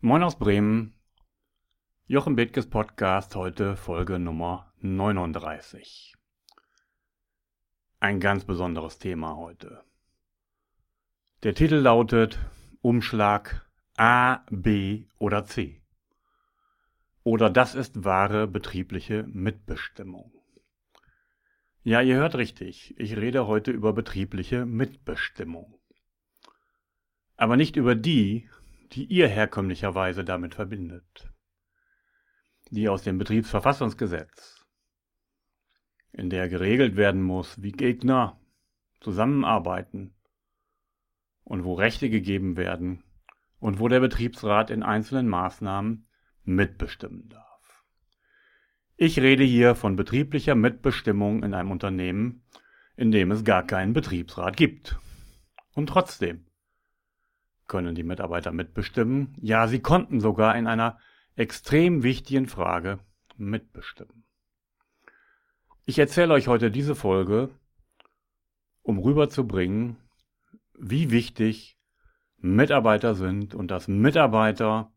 Moin aus Bremen. Jochen Bethkes Podcast, heute Folge Nummer 39. Ein ganz besonderes Thema heute. Der Titel lautet Umschlag A, B oder C. Oder das ist wahre betriebliche Mitbestimmung. Ja, ihr hört richtig, ich rede heute über betriebliche Mitbestimmung. Aber nicht über die, die ihr herkömmlicherweise damit verbindet. Die aus dem Betriebsverfassungsgesetz, in der geregelt werden muss, wie Gegner zusammenarbeiten und wo Rechte gegeben werden und wo der Betriebsrat in einzelnen Maßnahmen mitbestimmen darf. Ich rede hier von betrieblicher Mitbestimmung in einem Unternehmen, in dem es gar keinen Betriebsrat gibt. Und trotzdem können die Mitarbeiter mitbestimmen. Ja, sie konnten sogar in einer extrem wichtigen Frage mitbestimmen. Ich erzähle euch heute diese Folge, um rüberzubringen, wie wichtig Mitarbeiter sind und dass Mitarbeiter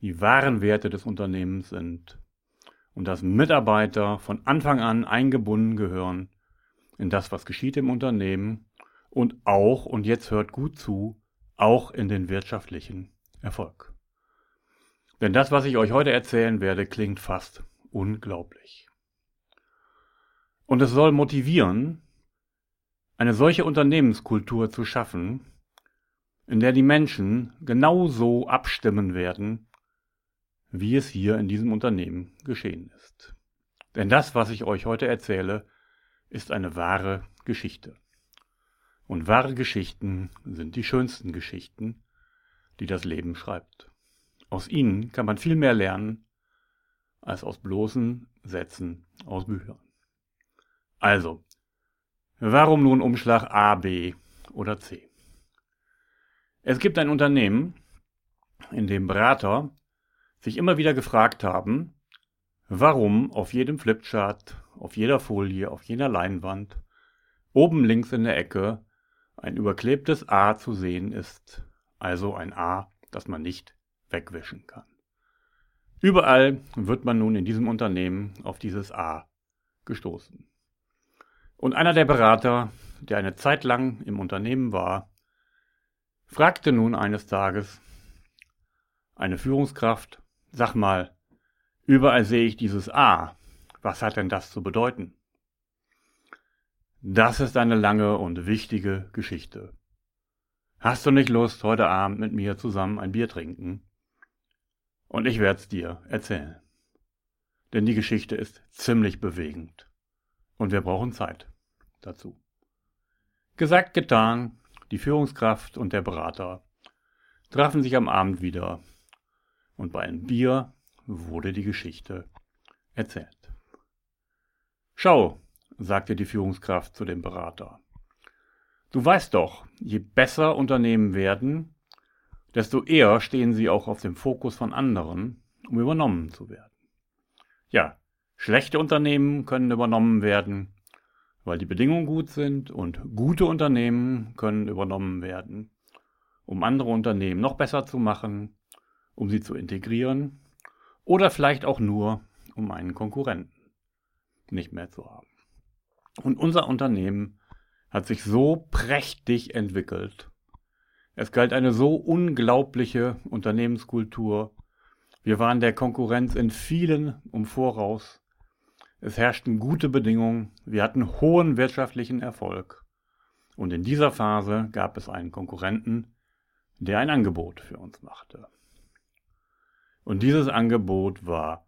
die wahren Werte des Unternehmens sind und dass Mitarbeiter von Anfang an eingebunden gehören in das, was geschieht im Unternehmen und auch, und jetzt hört gut zu, auch in den wirtschaftlichen Erfolg. Denn das, was ich euch heute erzählen werde, klingt fast unglaublich. Und es soll motivieren, eine solche Unternehmenskultur zu schaffen, in der die Menschen genau so abstimmen werden, wie es hier in diesem Unternehmen geschehen ist. Denn das, was ich euch heute erzähle, ist eine wahre Geschichte. Und wahre Geschichten sind die schönsten Geschichten, die das Leben schreibt. Aus ihnen kann man viel mehr lernen als aus bloßen Sätzen aus Büchern. Also, warum nun Umschlag A, B oder C? Es gibt ein Unternehmen, in dem Berater sich immer wieder gefragt haben, warum auf jedem Flipchart, auf jeder Folie, auf jeder Leinwand, oben links in der Ecke ein überklebtes A zu sehen ist, also ein A, das man nicht wegwischen kann. Überall wird man nun in diesem Unternehmen auf dieses A gestoßen. Und einer der Berater, der eine Zeit lang im Unternehmen war, fragte nun eines Tages eine Führungskraft, sag mal, überall sehe ich dieses A, was hat denn das zu bedeuten? Das ist eine lange und wichtige Geschichte. Hast du nicht Lust, heute Abend mit mir zusammen ein Bier trinken? Und ich werd's dir erzählen. Denn die Geschichte ist ziemlich bewegend. Und wir brauchen Zeit dazu. Gesagt, getan, die Führungskraft und der Berater trafen sich am Abend wieder und bei einem Bier wurde die Geschichte erzählt. Schau, sagte die Führungskraft zu dem Berater. Du weißt doch, je besser Unternehmen werden, desto eher stehen sie auch auf dem Fokus von anderen, um übernommen zu werden. Ja, schlechte Unternehmen können übernommen werden, weil die Bedingungen gut sind und gute Unternehmen können übernommen werden, um andere Unternehmen noch besser zu machen, um sie zu integrieren oder vielleicht auch nur, um einen Konkurrenten nicht mehr zu haben. Und unser Unternehmen hat sich so prächtig entwickelt. Es galt eine so unglaubliche Unternehmenskultur. Wir waren der Konkurrenz in vielen um Voraus. Es herrschten gute Bedingungen. Wir hatten hohen wirtschaftlichen Erfolg. Und in dieser Phase gab es einen Konkurrenten, der ein Angebot für uns machte. Und dieses Angebot war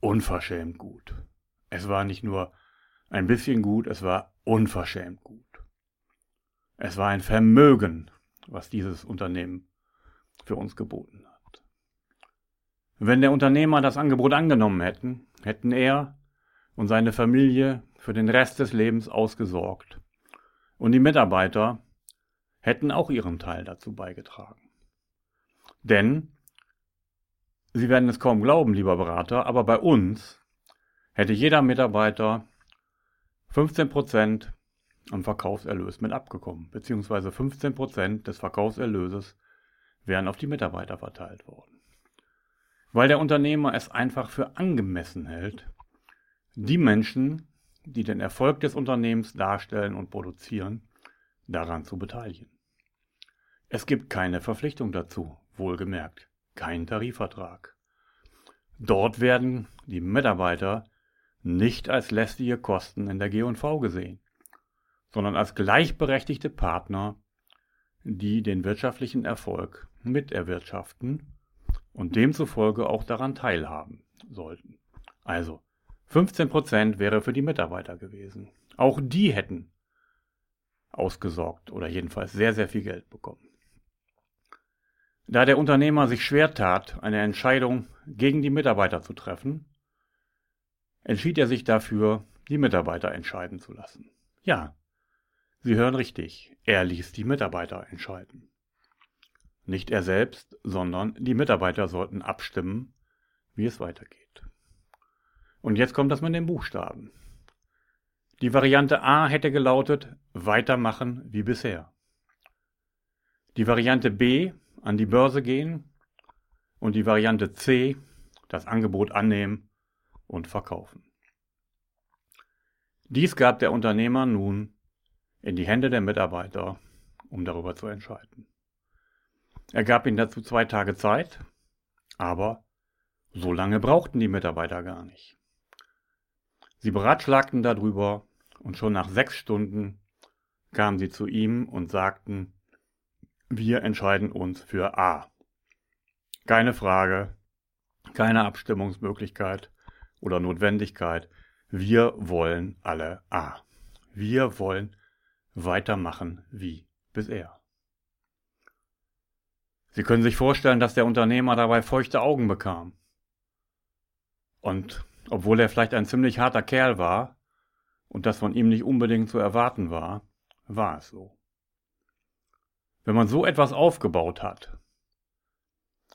unverschämt gut. Es war nicht nur ein bisschen gut, es war unverschämt gut. Es war ein Vermögen, was dieses Unternehmen für uns geboten hat. Wenn der Unternehmer das Angebot angenommen hätten, hätten er und seine Familie für den Rest des Lebens ausgesorgt. Und die Mitarbeiter hätten auch ihren Teil dazu beigetragen. Denn, Sie werden es kaum glauben, lieber Berater, aber bei uns hätte jeder Mitarbeiter 15% am Verkaufserlös mit abgekommen, beziehungsweise 15% des Verkaufserlöses wären auf die Mitarbeiter verteilt worden. Weil der Unternehmer es einfach für angemessen hält, die Menschen, die den Erfolg des Unternehmens darstellen und produzieren, daran zu beteiligen. Es gibt keine Verpflichtung dazu, wohlgemerkt, kein Tarifvertrag. Dort werden die Mitarbeiter nicht als lästige Kosten in der G&V gesehen, sondern als gleichberechtigte Partner, die den wirtschaftlichen Erfolg miterwirtschaften und demzufolge auch daran teilhaben sollten. Also 15% wäre für die Mitarbeiter gewesen. Auch die hätten ausgesorgt oder jedenfalls sehr, sehr viel Geld bekommen. Da der Unternehmer sich schwer tat, eine Entscheidung gegen die Mitarbeiter zu treffen, entschied er sich dafür, die Mitarbeiter entscheiden zu lassen. Ja, Sie hören richtig, er ließ die Mitarbeiter entscheiden. Nicht er selbst, sondern die Mitarbeiter sollten abstimmen, wie es weitergeht. Und jetzt kommt das mit den Buchstaben. Die Variante A hätte gelautet, weitermachen wie bisher. Die Variante B, an die Börse gehen. Und die Variante C, das Angebot annehmen und verkaufen. Dies gab der Unternehmer nun in die Hände der Mitarbeiter, um darüber zu entscheiden. Er gab ihnen dazu zwei Tage Zeit, aber so lange brauchten die Mitarbeiter gar nicht. Sie beratschlagten darüber und schon nach sechs Stunden kamen sie zu ihm und sagten, wir entscheiden uns für A. Keine Frage, keine Abstimmungsmöglichkeit oder Notwendigkeit. Wir wollen alle A. Wir wollen weitermachen wie bisher. Sie können sich vorstellen, dass der Unternehmer dabei feuchte Augen bekam. Und obwohl er vielleicht ein ziemlich harter Kerl war und das von ihm nicht unbedingt zu erwarten war, war es so. Wenn man so etwas aufgebaut hat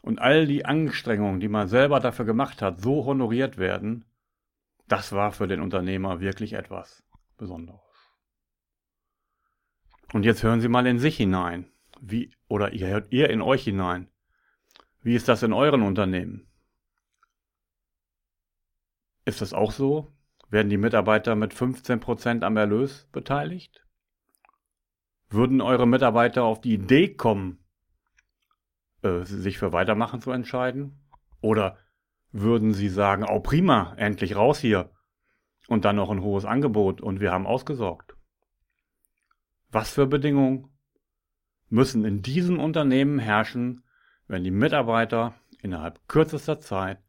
und all die Anstrengungen, die man selber dafür gemacht hat, so honoriert werden, das war für den Unternehmer wirklich etwas Besonderes. Und jetzt hören Sie mal in sich hinein. Wie, oder ihr hört ihr in euch hinein. Wie ist das in euren Unternehmen? Ist das auch so? Werden die Mitarbeiter mit 15% am Erlös beteiligt? Würden eure Mitarbeiter auf die Idee kommen, äh, sich für Weitermachen zu entscheiden? Oder würden sie sagen, oh prima, endlich raus hier und dann noch ein hohes Angebot und wir haben ausgesorgt? Was für Bedingungen müssen in diesem Unternehmen herrschen, wenn die Mitarbeiter innerhalb kürzester Zeit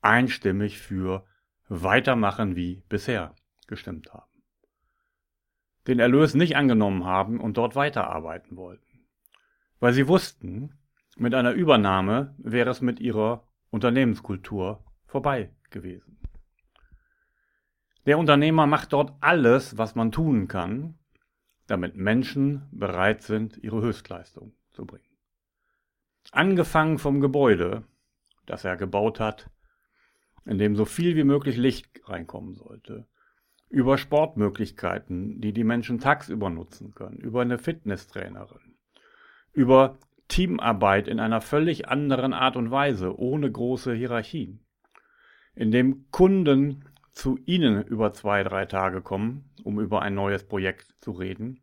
einstimmig für weitermachen wie bisher gestimmt haben. Den Erlös nicht angenommen haben und dort weiterarbeiten wollten. Weil sie wussten, mit einer Übernahme wäre es mit ihrer Unternehmenskultur vorbei gewesen. Der Unternehmer macht dort alles, was man tun kann, damit Menschen bereit sind, ihre Höchstleistung zu bringen. Angefangen vom Gebäude, das er gebaut hat, in dem so viel wie möglich Licht reinkommen sollte, über Sportmöglichkeiten, die die Menschen tagsüber nutzen können, über eine Fitnesstrainerin, über Teamarbeit in einer völlig anderen Art und Weise, ohne große Hierarchien, in dem Kunden zu Ihnen über zwei, drei Tage kommen, um über ein neues Projekt zu reden,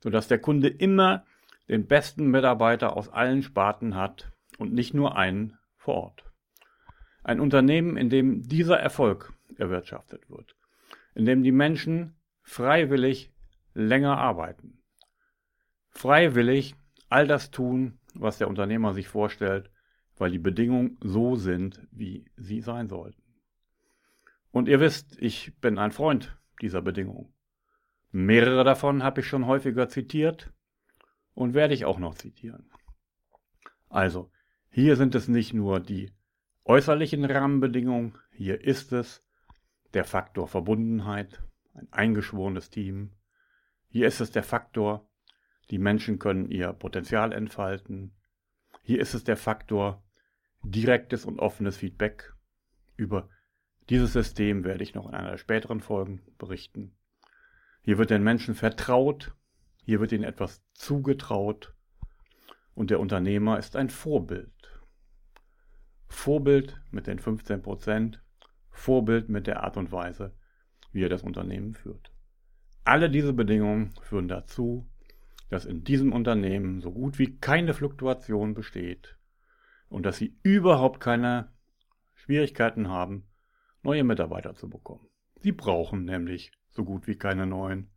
sodass der Kunde immer den besten Mitarbeiter aus allen Sparten hat und nicht nur einen vor Ort. Ein Unternehmen, in dem dieser Erfolg erwirtschaftet wird, in dem die Menschen freiwillig länger arbeiten, freiwillig all das tun, was der Unternehmer sich vorstellt, weil die Bedingungen so sind, wie sie sein sollten. Und ihr wisst, ich bin ein Freund dieser Bedingungen. Mehrere davon habe ich schon häufiger zitiert und werde ich auch noch zitieren. Also, hier sind es nicht nur die äußerlichen Rahmenbedingungen, hier ist es der Faktor Verbundenheit, ein eingeschworenes Team. Hier ist es der Faktor, die Menschen können ihr Potenzial entfalten. Hier ist es der Faktor direktes und offenes Feedback. Über dieses System werde ich noch in einer der späteren Folgen berichten. Hier wird den Menschen vertraut, hier wird ihnen etwas zugetraut und der Unternehmer ist ein Vorbild. Vorbild mit den 15 Prozent, Vorbild mit der Art und Weise, wie er das Unternehmen führt. Alle diese Bedingungen führen dazu, dass in diesem Unternehmen so gut wie keine Fluktuation besteht und dass sie überhaupt keine Schwierigkeiten haben, neue Mitarbeiter zu bekommen. Sie brauchen nämlich so gut wie keine neuen,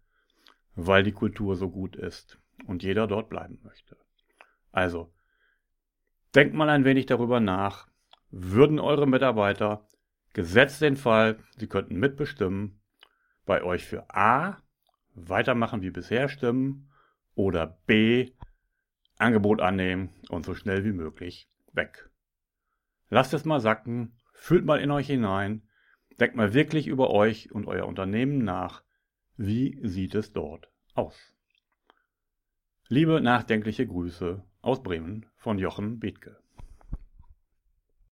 weil die Kultur so gut ist und jeder dort bleiben möchte. Also, denkt mal ein wenig darüber nach, würden eure Mitarbeiter, gesetzt den Fall, sie könnten mitbestimmen, bei euch für A weitermachen wie bisher stimmen oder B Angebot annehmen und so schnell wie möglich weg. Lasst es mal sacken, fühlt mal in euch hinein, denkt mal wirklich über euch und euer Unternehmen nach, wie sieht es dort aus. Liebe nachdenkliche Grüße aus Bremen von Jochen Bethke.